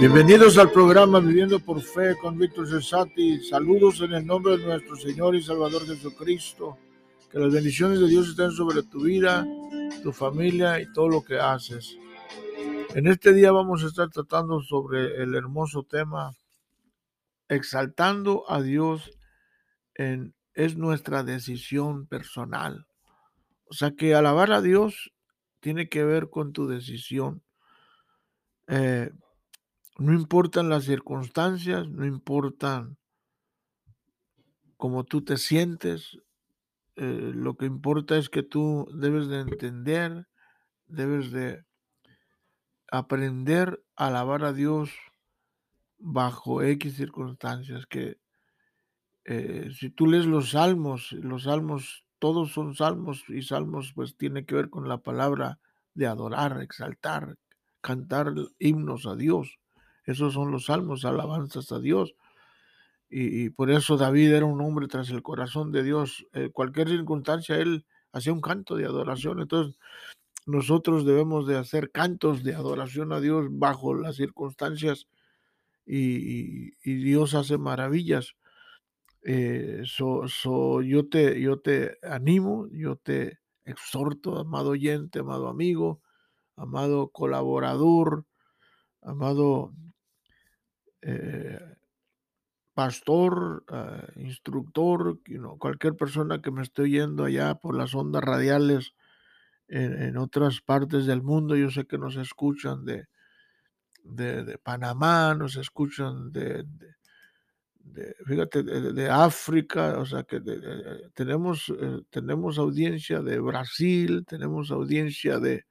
Bienvenidos al programa Viviendo por Fe con Víctor Cesati. Saludos en el nombre de nuestro Señor y Salvador Jesucristo. Que las bendiciones de Dios estén sobre tu vida, tu familia y todo lo que haces. En este día vamos a estar tratando sobre el hermoso tema exaltando a Dios en, es nuestra decisión personal. O sea que alabar a Dios tiene que ver con tu decisión. Eh, no importan las circunstancias, no importan cómo tú te sientes, eh, lo que importa es que tú debes de entender, debes de aprender a alabar a Dios bajo X circunstancias, que eh, si tú lees los salmos, los salmos, todos son salmos y salmos pues tiene que ver con la palabra de adorar, exaltar, cantar himnos a Dios. Esos son los salmos, alabanzas a Dios. Y, por eso David era un hombre tras el corazón de Dios. En cualquier circunstancia, él hacía un canto de adoración. Entonces, nosotros debemos de hacer cantos de adoración a Dios bajo las circunstancias y, Dios hace maravillas. Eh, yo, te, yo te animo, yo te exhorto, amado oyente, amado amigo, amado colaborador, amado eh, pastor, eh, instructor, cualquier persona que me esté oyendo allá por las ondas radiales en, otras partes del mundo, yo sé que nos escuchan de, de, Panamá, nos escuchan de, fíjate, de, África, o sea que tenemos, eh, tenemos audiencia de Brasil, tenemos audiencia de,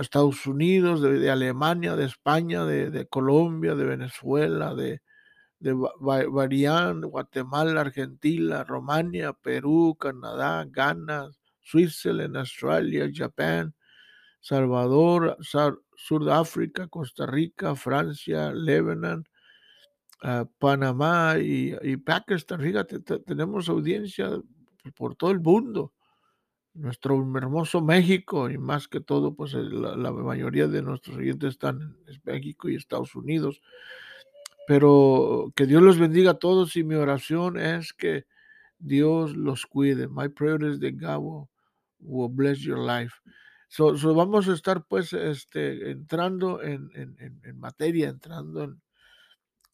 Estados Unidos, de, Alemania, de España, de, Colombia, de Venezuela, de, de Guatemala, Argentina, Romania, Perú, Canadá, Ghana, Suiza, Australia, Japón, Salvador, Sudáfrica, Costa Rica, Francia, Lebanon, ah, Panamá y, y Pakistán. Fíjate, tenemos audiencia por todo el mundo nuestro hermoso México y más que todo, pues la, mayoría de nuestros oyentes están en México y Estados Unidos. Pero que Dios los bendiga a todos y mi oración es que Dios los cuide. My prayer is that God will, bless your life. So, vamos a estar pues este, entrando en, en materia, entrando en,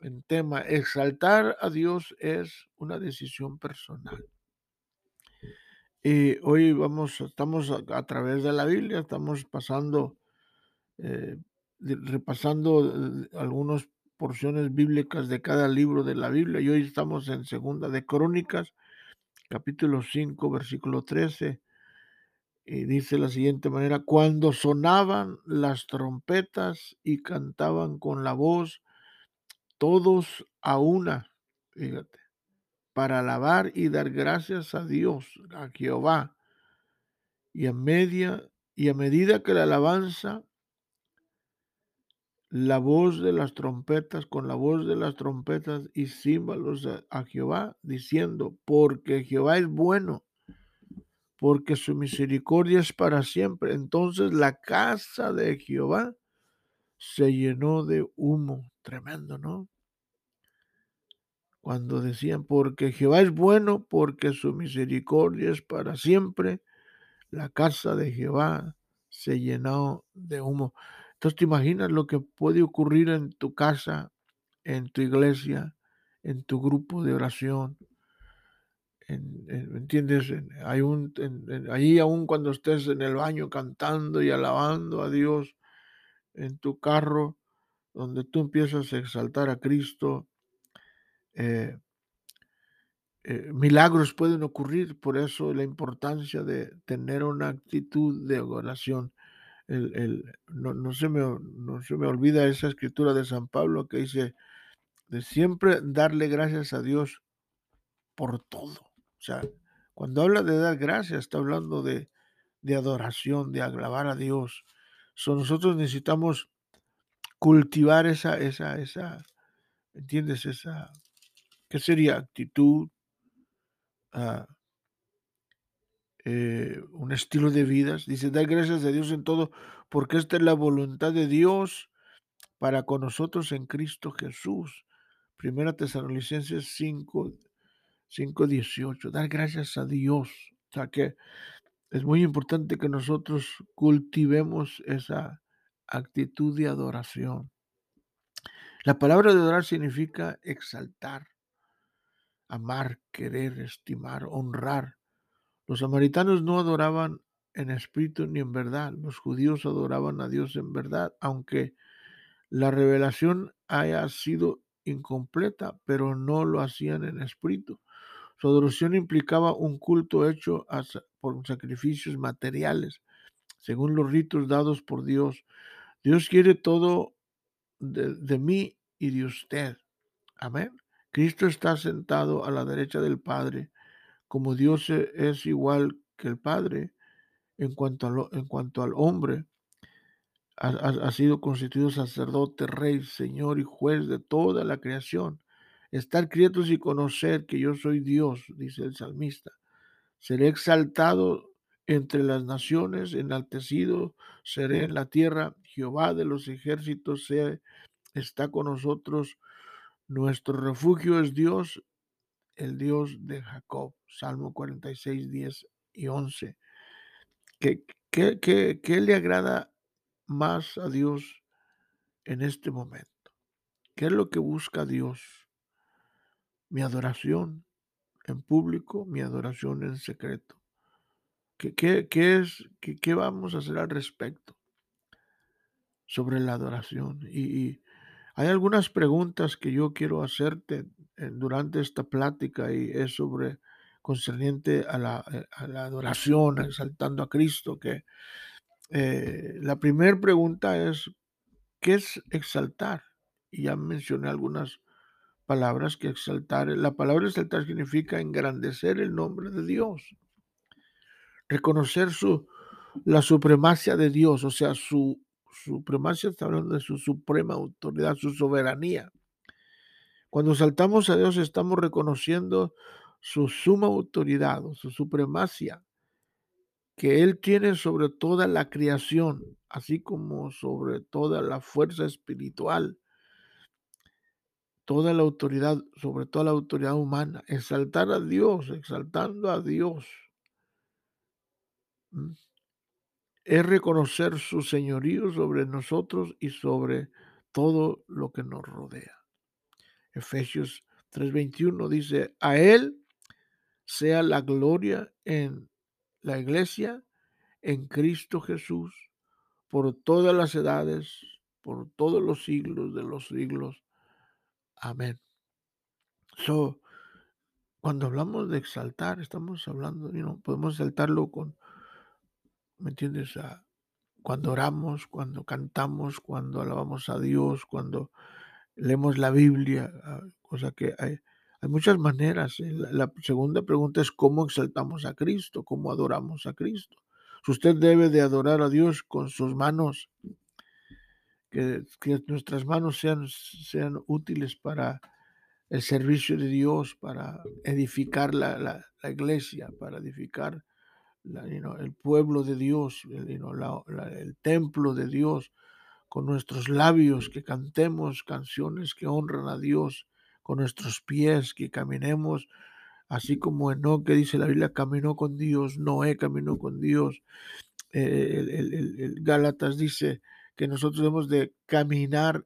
en tema. Exaltar a Dios es una decisión personal. Y hoy vamos, estamos a, través de la Biblia, estamos pasando, eh, repasando eh, algunas porciones bíblicas de cada libro de la Biblia. Y hoy estamos en Segunda de Crónicas, capítulo 5, versículo 13. Y dice la siguiente manera, cuando sonaban las trompetas y cantaban con la voz, todos a una, fíjate, para alabar y dar gracias a Dios, a Jehová. Y a, y a medida que la alabanza, la voz de las trompetas, con la voz de las trompetas y címbalos a, Jehová, diciendo, porque Jehová es bueno, porque su misericordia es para siempre. Entonces la casa de Jehová se llenó de humo. Tremendo, ¿no? Cuando decían, porque Jehová es bueno, porque su misericordia es para siempre, la casa de Jehová se llenó de humo. Entonces te imaginas lo que puede ocurrir en tu casa, en tu iglesia, en tu grupo de oración. ¿Entiendes? Hay un, ahí aún cuando estés en el baño cantando y alabando a Dios, en tu carro, donde tú empiezas a exaltar a Cristo, eh, eh, milagros pueden ocurrir, por eso la importancia de tener una actitud de oración. no, se me, no se me olvida esa escritura de San Pablo que dice de siempre darle gracias a Dios por todo. O sea, cuando habla de dar gracias, está hablando de, de adoración, de alabar a Dios. So, nosotros necesitamos cultivar esa, esa, esa, ¿entiendes? Esa, ¿Qué sería actitud? Ah, eh, un estilo de vida. Dice, da gracias a Dios en todo, porque esta es la voluntad de Dios para con nosotros en Cristo Jesús. Primera Tesalonicenses 5, 5, 18. Dar gracias a Dios. O sea que es muy importante que nosotros cultivemos esa actitud de adoración. La palabra de adorar significa exaltar, amar, querer, estimar, honrar. Los samaritanos no adoraban en espíritu ni en verdad. Los judíos adoraban a Dios en verdad, aunque la revelación haya sido incompleta, pero no lo hacían en espíritu. Su adoración implicaba un culto hecho por sacrificios materiales, según los ritos dados por Dios. Dios quiere todo de, mí y de usted. Amén. Cristo está sentado a la derecha del Padre, como Dios e, es igual que el Padre en cuanto, en cuanto al hombre. Ha, sido constituido sacerdote, rey, señor y juez de toda la creación. Estar quietos y conocer que yo soy Dios, dice el salmista. Seré exaltado entre las naciones, enaltecido seré en la tierra. Jehová de los ejércitos está con nosotros. Nuestro refugio es Dios, el Dios de Jacob. Salmo 46, 10 y 11. ¿Qué, qué, qué, qué le agrada más a Dios en este momento? ¿Qué es lo que busca Dios? Mi adoración en público, mi adoración en secreto. ¿Qué, qué, qué es, qué, qué, vamos a hacer al respecto sobre la adoración? Y, y, hay algunas preguntas que yo quiero hacerte durante esta plática y es sobre concerniente a la, eh, adoración, exaltando a Cristo, que eh, la primera pregunta es, ¿qué es exaltar? Y ya mencioné algunas palabras que exaltar. La palabra exaltar significa engrandecer el nombre de Dios, reconocer su, la supremacia de Dios, o sea, su supremacia está hablando de su suprema autoridad, su soberanía. Cuando saltamos a Dios estamos reconociendo su suma autoridad, su supremacia, que Él tiene sobre toda la creación, así como sobre toda la fuerza espiritual, toda la autoridad, sobre toda la autoridad humana. Exaltar a Dios, exaltando a Dios es reconocer su señorío sobre nosotros y sobre todo lo que nos rodea. Efesios 3:21 dice, a Él sea la gloria en la iglesia, en Cristo Jesús, por todas las edades, por todos los siglos de los siglos. Amén. So, cuando hablamos de exaltar, estamos hablando, you podemos exaltarlo con ¿me entiendes? Cuando oramos, cuando cantamos, cuando alabamos a Dios, cuando leemos la Biblia, ah, cosa que hay, hay muchas maneras. ¿eh? La, segunda pregunta es cómo exaltamos a Cristo, cómo adoramos a Cristo. Si usted debe de adorar a Dios con sus manos, que, nuestras manos sean, sean útiles para el servicio de Dios, para edificar la, la iglesia, para edificar el pueblo de Dios, el, templo de Dios, con nuestros labios, que cantemos canciones que honran a Dios, con nuestros pies, que caminemos, así como Enoch, que dice la Biblia, caminó con Dios, Noé caminó con Dios. El, el, Gálatas dice que nosotros debemos de caminar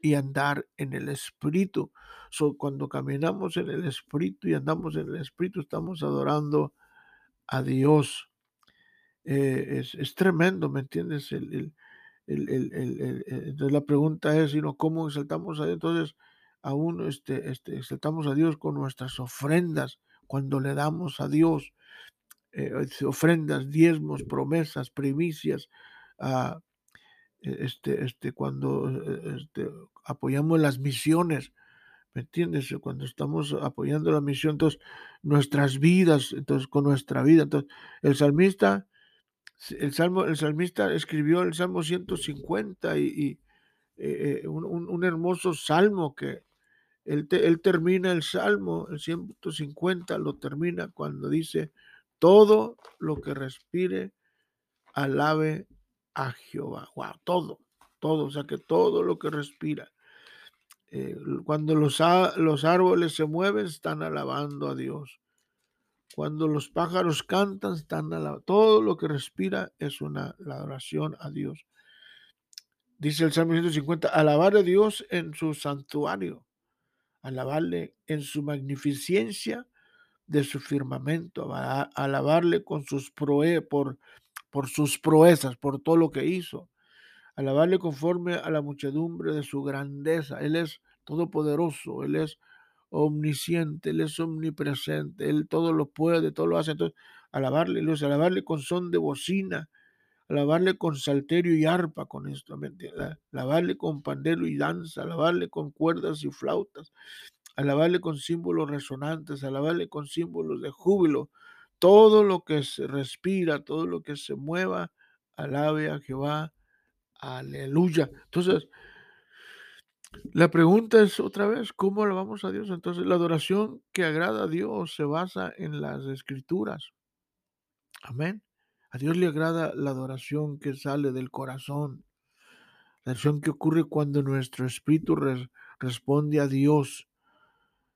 y andar en el Espíritu. So, cuando caminamos en el Espíritu y andamos en el Espíritu, estamos adorando a Dios. Eh, es, tremendo, ¿me entiendes? El, entonces la pregunta es, ¿no? ¿cómo exaltamos a Dios? Entonces, aún este, este, exaltamos a Dios con nuestras ofrendas, cuando le damos a Dios eh, ofrendas, diezmos, promesas, primicias, ah, e, este, este, cuando e, este, apoyamos las misiones, ¿Me entiendes? Cuando estamos apoyando la misión, entonces nuestras vidas, entonces con nuestra vida, entonces el salmista, el salmo, el salmista escribió el Salmo 150 y, eh, eh, un, hermoso salmo que él, él termina el salmo, el 150 lo termina cuando dice, todo lo que respire, alabe a Jehová. Wow, todo, todo, o sea que todo lo que respira. Eh, cuando los, los árboles se mueven, están alabando a Dios. Cuando los pájaros cantan, están alabando. Todo lo que respira es una la adoración a Dios. Dice el Salmo 150, alabar a Dios en su santuario, alabarle en su magnificencia de su firmamento, alabarle con sus por, por sus proezas, por todo lo que hizo, alabarle conforme a la muchedumbre de su grandeza. Él es todopoderoso, Él es omnisciente, Él es omnipresente, Él todo lo puede, todo lo hace. Entonces, alabarle, alabarle con son de bocina, alabarle con salterio y arpa, con esto, alabarle con pandero y danza, alabarle con cuerdas y flautas, alabarle con símbolos resonantes, alabarle con símbolos de júbilo. Todo lo que se respira, todo lo que se mueva, alabe a Jehová. Aleluya. Entonces, la pregunta es otra vez, ¿cómo alabamos a Dios? Entonces, la adoración que agrada a Dios se basa en las escrituras. Amén. A Dios le agrada la adoración que sale del corazón. La adoración que ocurre cuando nuestro espíritu responde a Dios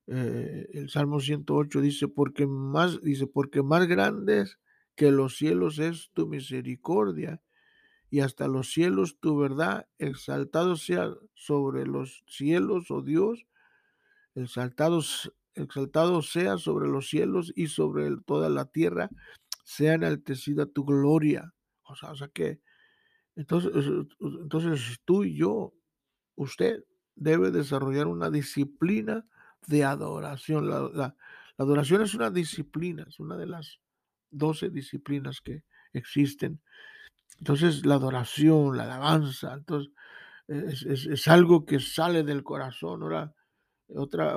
eh, el Salmo 108 dice, porque más, dice, porque más grandes que los cielos es tu misericordia y hasta los cielos tu verdad, exaltado sea sobre los cielos, oh Dios, exaltado, exaltado sea sobre los cielos y sobre toda la tierra, sea enaltecida tu gloria. O sea, o sea que, entonces, entonces tú y yo, usted debe desarrollar una disciplina de adoración. La, adoración es una disciplina, es una de las doce disciplinas que existen. Entonces, la adoración, la alabanza, entonces, es, algo que sale del corazón. Ahora, otra,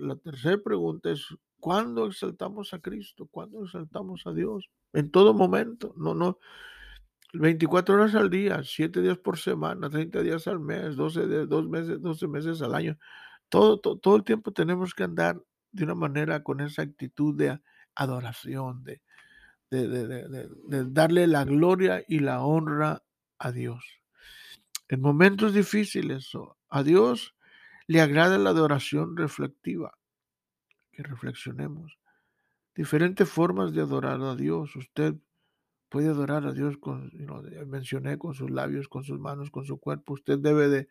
la tercera pregunta es, ¿cuándo exaltamos a Cristo? ¿Cuándo exaltamos a Dios? En todo momento, no, no. 24 horas al día, 7 días por semana, 30 días al mes, 12, de, dos meses, 12 meses al año. Todo, todo, el tiempo tenemos que andar de una manera con esa actitud de adoración, de, de, darle la gloria y la honra a Dios. En momentos difíciles, a Dios le agrada la adoración reflectiva, que reflexionemos. Diferentes formas de adorar a Dios. Usted puede adorar a Dios con, mencioné, con sus labios, con sus manos, con su cuerpo. Usted debe de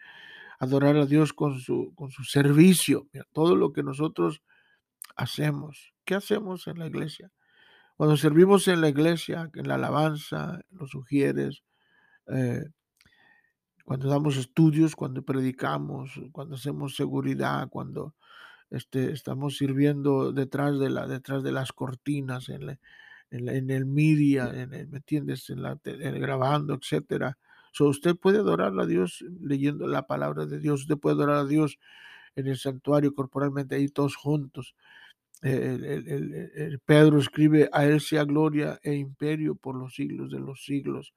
adorar a Dios con su, con su servicio, todo lo que nosotros hacemos. ¿Qué hacemos en la iglesia? Cuando servimos en la iglesia, en la alabanza, los sugieres, eh, cuando damos estudios, cuando predicamos, cuando hacemos seguridad, cuando este, estamos sirviendo detrás de, la, detrás de las cortinas, en, en, el media, en ¿me entiendes? En la, grabando, etcétera usted puede adorar a Dios leyendo la palabra de Dios, usted puede adorar a Dios en el santuario corporalmente, ahí todos juntos. El, Pedro escribe, a Él sea gloria e imperio por los siglos de los siglos.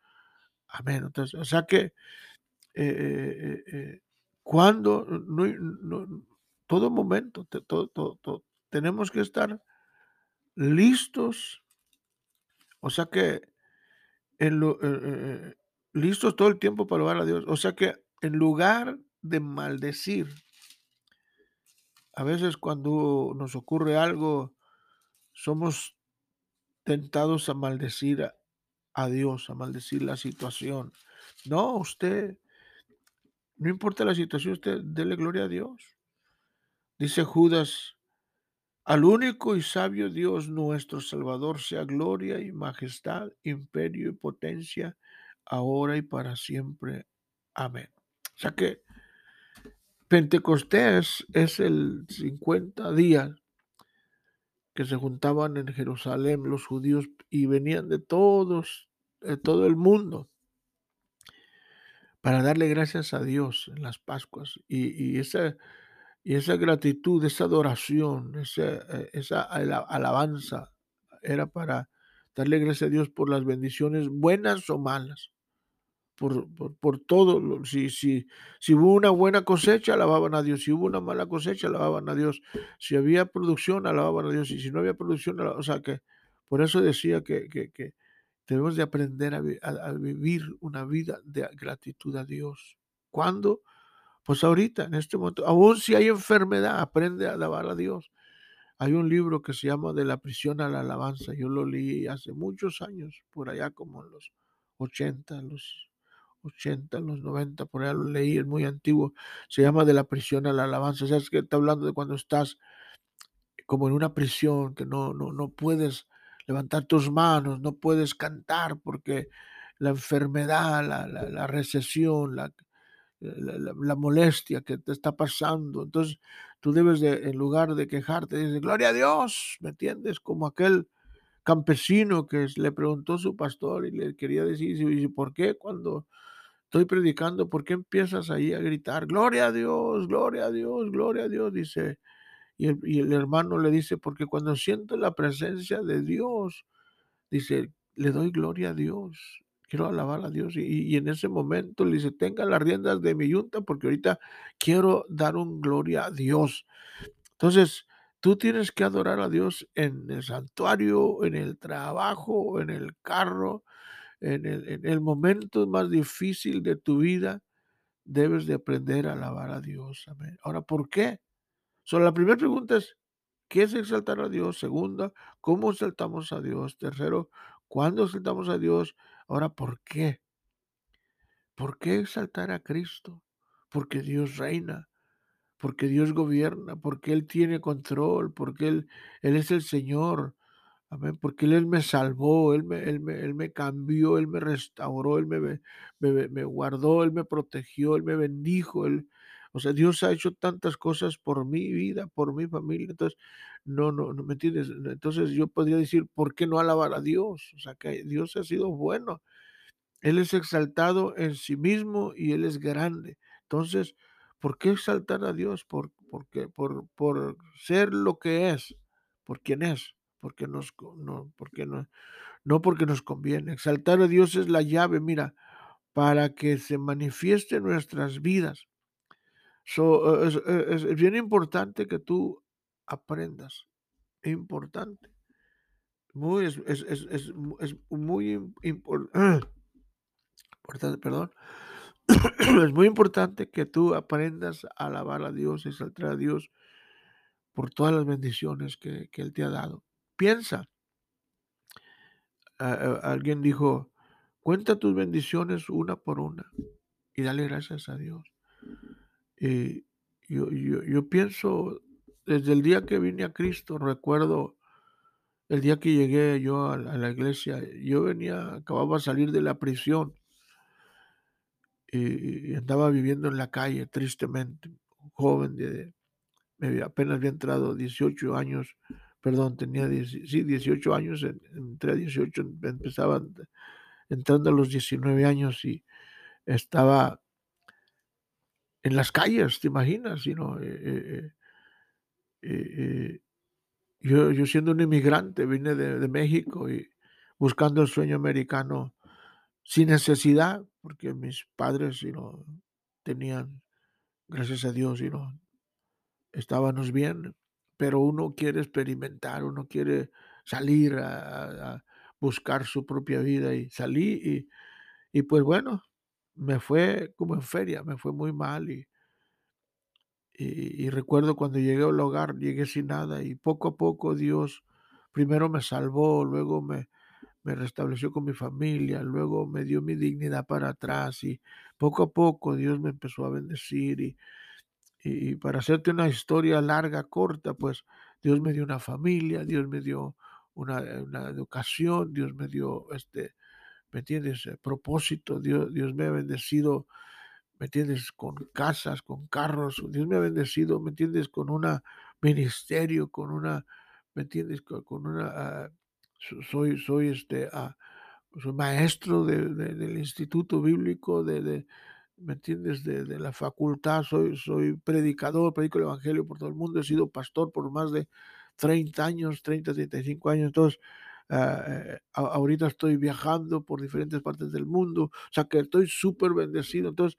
Amén. O sea que eh, eh, eh, cuando, no, todo momento, todo, todo, tenemos que estar listos. O sea que en lo, listos todo el tiempo para alabar a Dios. O sea que en lugar de maldecir, a veces cuando nos ocurre algo, somos tentados a maldecir a, Dios, a maldecir la situación. No, usted, no importa la situación, usted dele gloria a Dios. Dice Judas, al único y sabio Dios nuestro Salvador sea gloria y majestad, imperio y potencia ahora y para siempre. Amén. O sea que Pentecostés es el 50 días que se juntaban en Jerusalén los judíos y venían de todos, de todo el mundo para darle gracias a Dios en las Pascuas. Y, esa, y esa gratitud, esa adoración, esa, eh, esa alabanza era para darle gracias a Dios por las bendiciones buenas o malas por, por, todo. Si, si, si hubo una buena cosecha, alababan a Dios. Si hubo una mala cosecha, alababan a Dios. Si había producción, alababan a Dios. Y si no había producción, o sea que por eso decía que, que, Debemos de aprender a, vivir una vida de gratitud a Dios. ¿Cuándo? Pues ahorita, en este momento, aún si hay enfermedad, aprende a alabar a Dios. Hay un libro que se llama De la prisión a la alabanza. Yo lo leí hace muchos años, por allá como en los 80, los 80, los 90, por allá lo leí, es muy antiguo. Se llama De la prisión a la alabanza. O es que está hablando de cuando estás como en una prisión, que no, no, no puedes levantar tus manos, no puedes cantar porque la enfermedad, la, la, recesión, la, la, molestia que te está pasando. Entonces tú debes de, en lugar de quejarte, dices, gloria a Dios, ¿me entiendes? Como aquel campesino que le preguntó a su pastor y le quería decir, ¿y por qué cuando estoy predicando, por qué empiezas ahí a gritar, gloria a Dios, gloria a Dios, gloria a Dios? Dice, y el, hermano le dice, porque cuando siento la presencia de Dios, dice, le doy gloria a Dios, quiero alabar a Dios. Y, en ese momento le dice, tenga las riendas de mi yunta, porque ahorita quiero dar un gloria a Dios. Entonces, tú tienes que adorar a Dios en el santuario, en el trabajo, en el carro, en el, en el momento más difícil de tu vida. Debes de aprender a alabar a Dios. Amén. Ahora, ¿por qué? So, la primera pregunta es, ¿qué es exaltar a Dios? Segunda, ¿cómo exaltamos a Dios? Tercero, ¿cuándo exaltamos a Dios? Ahora, ¿por qué? ¿Por qué exaltar a Cristo? Porque Dios reina, porque Dios gobierna, porque Él tiene control, porque Él, Él es el Señor, Amén. Porque Él, me salvó, él me, él, me, él me cambió, Él me restauró, Él me, me, me, guardó, Él me protegió, Él me bendijo. Él, o sea, Dios ha hecho tantas cosas por mi vida, por mi familia. Entonces, no, no, no me entiendes. Entonces yo podría decir, ¿por qué no alabar a Dios? O sea, que Dios ha sido bueno. Él es exaltado en sí mismo y Él es grande. Entonces, ¿por qué exaltar a Dios? Por, por, por ser lo que es, por quien es porque no, porque no, no porque nos conviene. Exaltar a Dios es la llave, mira, para que se manifieste en nuestras vidas. So, es, bien importante que tú aprendas. Es importante. Muy, es, es, es muy importante, perdón. es muy importante que tú aprendas a alabar a Dios, exaltar a Dios por todas las bendiciones que, que Él te ha dado. Piensa. alguien dijo, cuenta tus bendiciones una por una y dale gracias a Dios. Y yo, yo, pienso, desde el día que vine a Cristo, recuerdo el día que llegué yo a la, iglesia, yo venía, acababa de salir de la prisión y, andaba viviendo en la calle tristemente, joven de, apenas había entrado 18 años perdón, tenía sí, 18 años, entré a 18, empezaba entrando a los 19 años y estaba en las calles, ¿te imaginas? Eh, eh, eh, yo, yo, siendo un inmigrante, vine de, México y buscando el sueño americano sin necesidad, porque mis padres you tenían, gracias a Dios, you estábamos bien pero uno quiere experimentar, uno quiere salir a, buscar su propia vida y salí y, y, pues bueno, me fue como en feria, me fue muy mal y, y, recuerdo cuando llegué al hogar, llegué sin nada y poco a poco Dios primero me salvó, luego me, me restableció con mi familia, luego me dio mi dignidad para atrás y poco a poco Dios me empezó a bendecir y, y para hacerte una historia larga, corta, pues Dios me dio una familia, Dios me dio una, educación, Dios me dio, este, ¿me entiendes? Eh, propósito, Dios, Dios me ha bendecido, ¿me entiendes? Con casas, con carros, Dios me ha bendecido, ¿me entiendes? Con un ministerio, con una, ¿me entiendes? Con, una, ah, soy, soy este, ah, soy maestro del instituto bíblico, de, ¿me entiendes? De, la facultad, soy, soy predicador, predico el Evangelio por todo el mundo, he sido pastor por más de 30 años, 30, 35 años, entonces eh, ahorita estoy viajando por diferentes partes del mundo, o sea que estoy súper bendecido, entonces,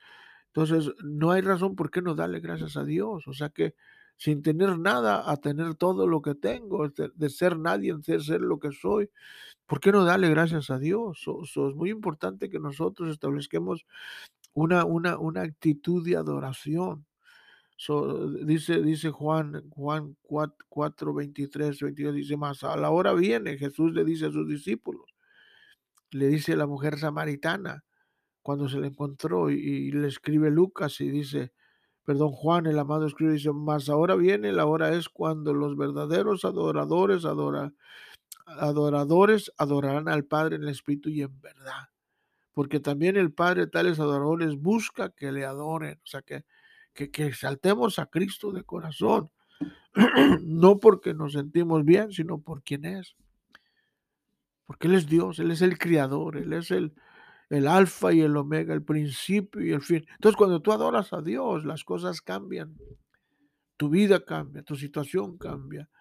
entonces no hay razón por qué no darle gracias a Dios, o sea que sin tener nada a tener todo lo que tengo, de, ser nadie en ser, ser lo que soy. ¿Por qué no darle gracias a Dios? es muy importante que nosotros establezcamos una, una, una actitud de adoración. dice, dice Juan, Juan 4, 23, 22, dice más, a la hora viene, Jesús le dice a sus discípulos, le dice la mujer samaritana, cuando se le encontró, y, le escribe Lucas y dice, perdón, Juan el amado escribe, dice, más ahora viene, la hora es cuando los verdaderos adoradores adora, adoradores adorarán al Padre en el Espíritu y en verdad. Porque también el Padre tales adoradores busca que le adoren, o sea, que, que, que exaltemos a Cristo de corazón, no porque nos sentimos bien, sino por quien es. Porque Él es Dios, Él es el Criador, Él es el, el alfa y el omega, el principio y el fin. Entonces, cuando tú adoras a Dios, las cosas cambian. Tu vida cambia, tu situación cambia,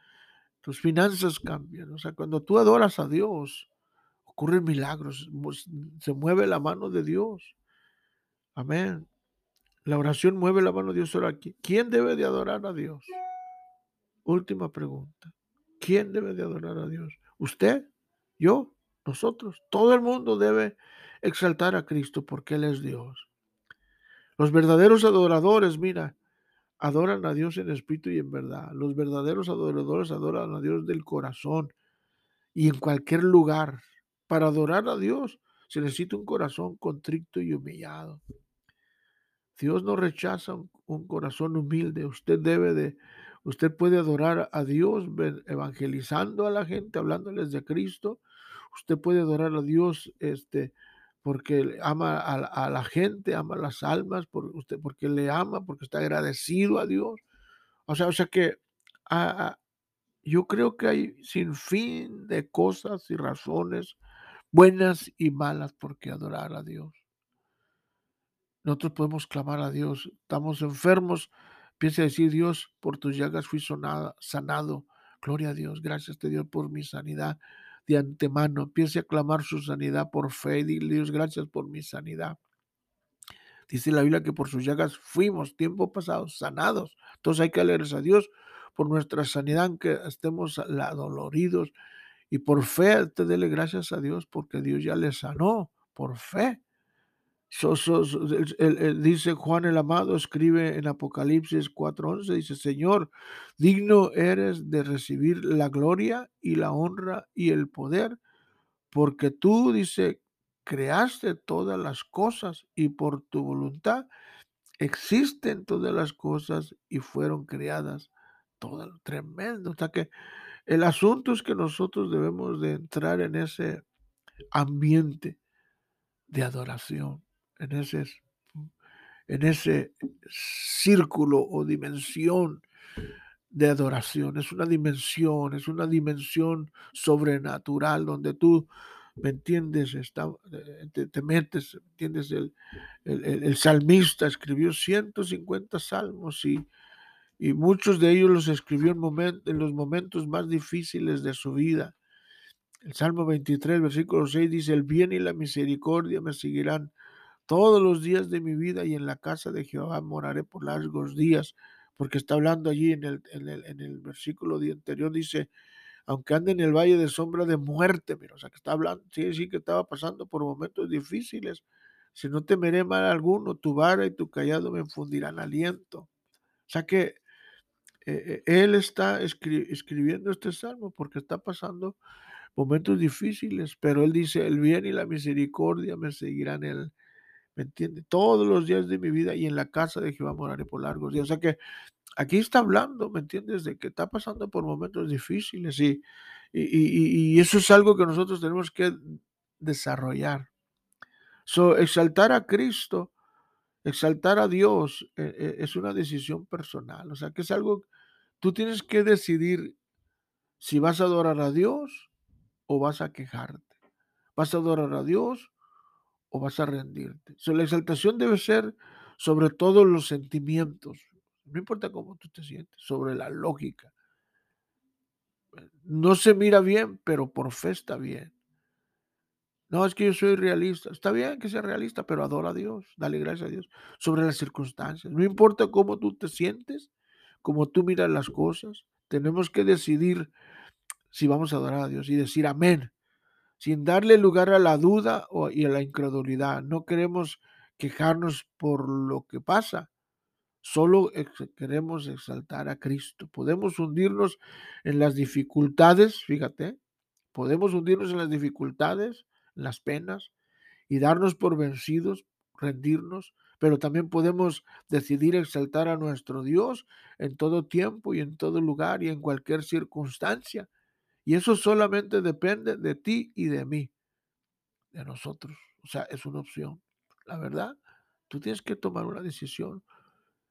tus finanzas cambian. O sea, cuando tú adoras a Dios, ocurren milagros, se mueve la mano de Dios. Amén. La oración mueve la mano de Dios. Ahora, ¿quién debe de adorar a Dios? Última pregunta. ¿Quién debe de adorar a Dios? ¿Usted? ¿Yo? ¿Nosotros? Todo el mundo debe exaltar a Cristo porque Él es Dios. Los verdaderos adoradores, mira, adoran a Dios en espíritu y en verdad. Los verdaderos adoradores adoran a Dios del corazón y en cualquier lugar. Para adorar a Dios se necesita un corazón contrito y humillado. Dios no rechaza un, corazón humilde. Usted debe de, usted puede adorar a Dios evangelizando a la gente, hablándoles de Cristo. Usted puede adorar a Dios, este, porque ama a, la gente, ama las almas, por usted, porque le ama, porque está agradecido a Dios. O sea, o sea que yo creo que hay sin fin de cosas y razones buenas y malas por qué adorar a Dios. Nosotros podemos clamar a Dios, estamos enfermos, empieza a decir Dios, por tus llagas fui sanado. Gloria a Dios, gracias te Dios por mi sanidad de antemano. Empiece a clamar su sanidad por fe. Dile, Dios, gracias por mi sanidad. Dice la Biblia que por sus llagas fuimos, tiempo pasado, sanados. Entonces hay que agradecer a Dios por nuestra sanidad, aunque estemos doloridos. Y por fe, te dele gracias a Dios porque Dios ya le sanó, por fe. dice Juan el Amado, escribe en Apocalipsis 4:11, dice, Señor, digno eres de recibir la gloria y la honra y el poder, porque tú, dice, creaste todas las cosas y por tu voluntad existen todas las cosas y fueron creadas. Todo tremendo. O sea que el asunto es que nosotros debemos de entrar en ese ambiente de adoración en ese, en ese círculo o dimensión de adoración. Es una dimensión, es una dimensión sobrenatural donde tú, ¿me entiendes? Está, eh, te, metes, ¿me entiendes? El, el, salmista escribió 150 salmos y, y muchos de ellos los escribió en, los momentos más difíciles de su vida. El Salmo 23, versículo 6 dice, el bien y la misericordia me seguirán todos los días de mi vida y en la casa de Jehová moraré por largos días, porque está hablando allí en el, en el, en el versículo anterior, dice, aunque ande en el valle de sombra de muerte, mira, o sea, que está hablando, sí, sí, que estaba pasando por momentos difíciles, si no temeré mal alguno, tu vara y tu callado me infundirán aliento. O sea que eh, eh, él está escribiendo este salmo porque está pasando momentos difíciles, pero él dice, el bien y la misericordia me seguirán el ¿me entiende? Todos los días de mi vida y en la casa de Jehová moraré por largos días. O sea que aquí está hablando, ¿me entiendes? De que está pasando por momentos difíciles y, y, eso es algo que nosotros tenemos que desarrollar. So, exaltar a Cristo, exaltar a Dios eh, es una decisión personal. O sea que es algo, tú tienes que decidir si vas a adorar a Dios o vas a quejarte. ¿Vas a adorar a Dios o vas a rendirte. la exaltación debe ser sobre todos los sentimientos, no importa cómo tú te sientes, sobre la lógica. No se mira bien, pero por fe está bien. No, es que yo soy realista. Está bien que sea realista, pero adora a Dios, dale gracias a Dios sobre las circunstancias. No importa cómo tú te sientes, como tú miras las cosas. Tenemos que decidir si vamos a adorar a Dios y decir amén, sin darle lugar a la duda y a la incredulidad. No queremos quejarnos por lo que pasa, solo queremos exaltar a Cristo. Podemos hundirnos en las dificultades, fíjate, podemos hundirnos en las dificultades, en las penas y darnos por vencidos, rendirnos, pero también podemos decidir exaltar a nuestro Dios en todo tiempo y en todo lugar y en cualquier circunstancia. Y eso solamente depende de ti y de mí, de nosotros. O sea, es una opción. La verdad, tú tienes que tomar una decisión.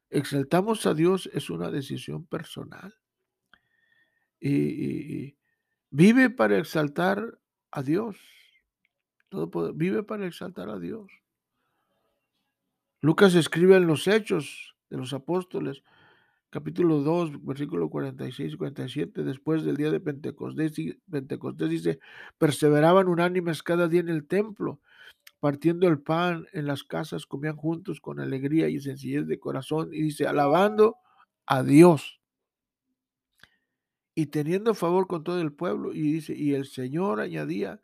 Exaltamos a Dios es una decisión personal. Y, vive para exaltar a Dios. Todo vive para exaltar a Dios. Lucas escribe en los Hechos de los Apóstoles, capítulo 2, versículo 46 y 47, después del día de Pentecostés, Pentecostés dice, perseveraban unánimes cada día en el templo, partiendo el pan en las casas, comían juntos con alegría y sencillez de corazón, y dice, alabando a Dios y teniendo favor con todo el pueblo, y dice, y el Señor añadía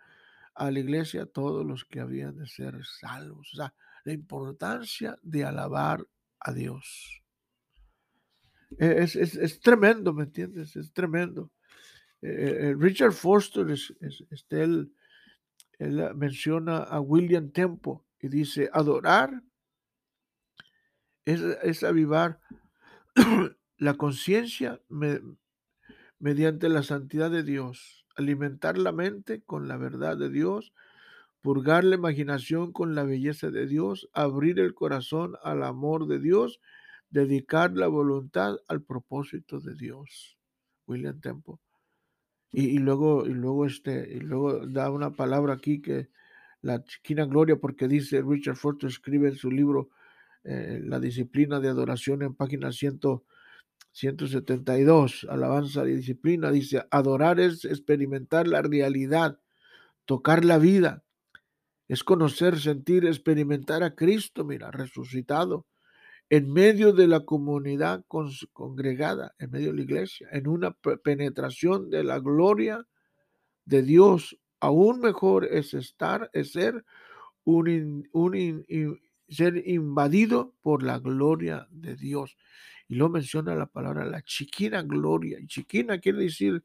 a la iglesia todos los que habían de ser salvos. O sea, la importancia de alabar a Dios. E, es, tremendo, ¿me entiendes? Es tremendo. Eh, eh, Richard Foster, es, este, él, menciona a William Tempo y dice, adorar es, avivar la conciencia mediante la santidad de Dios, alimentar la mente con la verdad de Dios, purgar la imaginación con la belleza de Dios, abrir el corazón al amor de Dios dedicar la voluntad al propósito de Dios. William Tempo. Y, luego, y luego este, y luego da una palabra aquí que la chiquina gloria, porque dice Richard Forster escribe en su libro eh, La disciplina de adoración en página 100, 172, alabanza y disciplina, dice, adorar es experimentar la realidad, tocar la vida, es conocer, sentir, experimentar a Cristo, mira, resucitado, en medio de la comunidad congregada, en medio de la iglesia, en una penetración de la gloria de Dios. Aún mejor es estar, es ser un, ser invadido por la gloria de Dios. Y lo menciona la palabra la chiquina gloria. Y chiquina quiere decir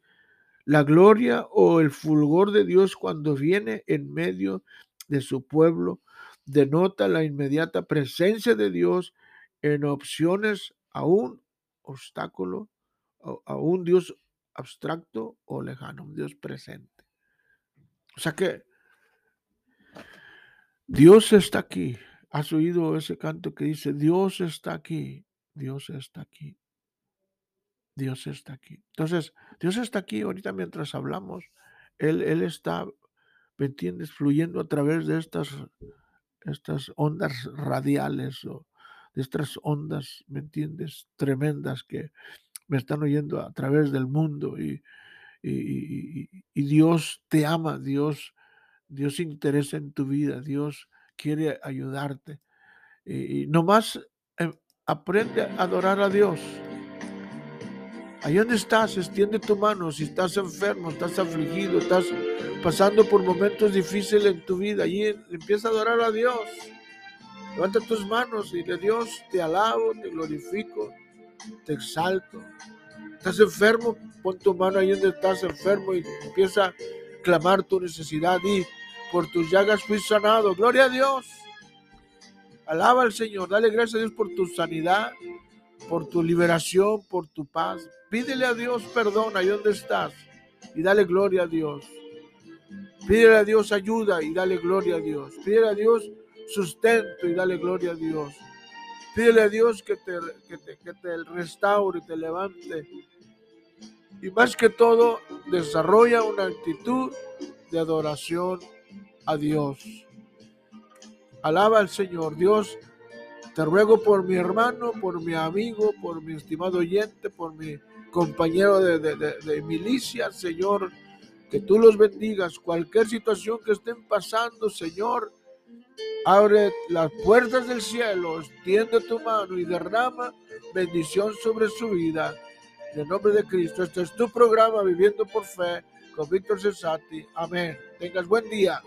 la gloria o el fulgor de Dios cuando viene en medio de su pueblo. Denota la inmediata presencia de Dios en opciones a un obstáculo, a un Dios abstracto o lejano, un Dios presente. O sea que Dios está aquí. ¿Has oído ese canto que dice, Dios está aquí, Dios está aquí, Dios está aquí? Entonces, Dios está aquí ahorita mientras hablamos. Él, él está, ¿me entiendes?, fluyendo a través de estas, estas ondas radiales o, de estas ondas, ¿me entiendes? Tremendas que me están oyendo a través del mundo y, Dios te ama, Dios, Dios interesa en tu vida, Dios quiere ayudarte. Y, nomás aprende a adorar a Dios. Ahí donde estás, extiende tu mano. Si estás enfermo, estás afligido, estás pasando por momentos difíciles en tu vida, allí empieza a adorar a Dios. Levanta tus manos y de Dios te alabo, te glorifico, te exalto. ¿Estás enfermo? Pon tu mano ahí donde estás enfermo y empieza a clamar tu necesidad y por tus llagas fui sanado. Gloria a Dios. Alaba al Señor. Dale gracias a Dios por tu sanidad, por tu liberación, por tu paz. Pídele a Dios perdón ahí donde estás y dale gloria a Dios. Pídele a Dios ayuda y dale gloria a Dios. Pídele a Dios sustento y dale gloria a Dios. Pídele a Dios que te, que te, que te restaure y te levante. Y más que todo, desarrolla una actitud de adoración a Dios. Alaba al Señor. Dios, te ruego por mi hermano, por mi amigo, por mi estimado oyente, por mi compañero de, de, milicia, Señor, que tú los bendigas. Cualquier situación que estén pasando, Señor, Abre las puertas del cielo, extiende tu mano y derrama bendición sobre su vida. En el nombre de Cristo, este es tu programa Viviendo por Fe con Víctor Cesati. Amén. Tengas buen día.